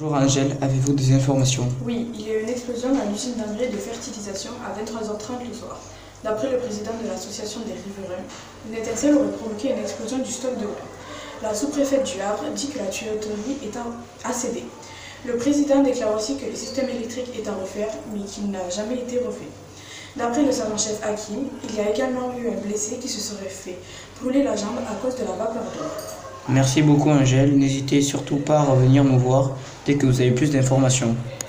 Bonjour Angèle, avez-vous des informations? Oui, il y a eu une explosion dans l'usine d'engrais de fertilisation à 23h30 le soir. D'après le président de l'association des riverains, une étincelle aurait provoqué une explosion du stock de. La sous-préfète du Havre dit que la tuyauterie est a cédé. Le président déclare aussi que le système électrique est à refaire, mais qu'il n'a jamais été refait. D'après le sergent-chef Hakim, il y a également eu un blessé qui se serait fait brûler la jambe à cause de la vapeur d'eau. Merci beaucoup Angèle, n'hésitez surtout pas à revenir me voir dès que vous avez plus d'informations.